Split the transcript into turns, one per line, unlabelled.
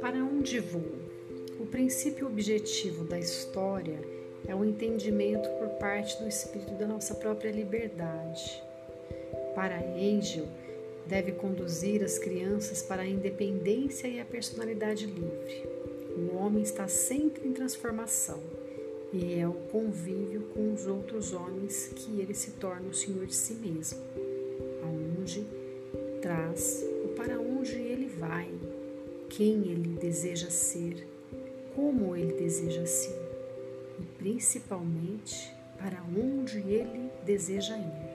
Para onde vou? O princípio objetivo da história é o entendimento por parte do espírito da nossa própria liberdade. Para Angel, deve conduzir as crianças para a independência e a personalidade livre. O homem está sempre em transformação e é o convívio com os outros homens que ele se torna o senhor de si mesmo, aonde traz quem ele deseja ser, como ele deseja ser e principalmente para onde ele deseja ir.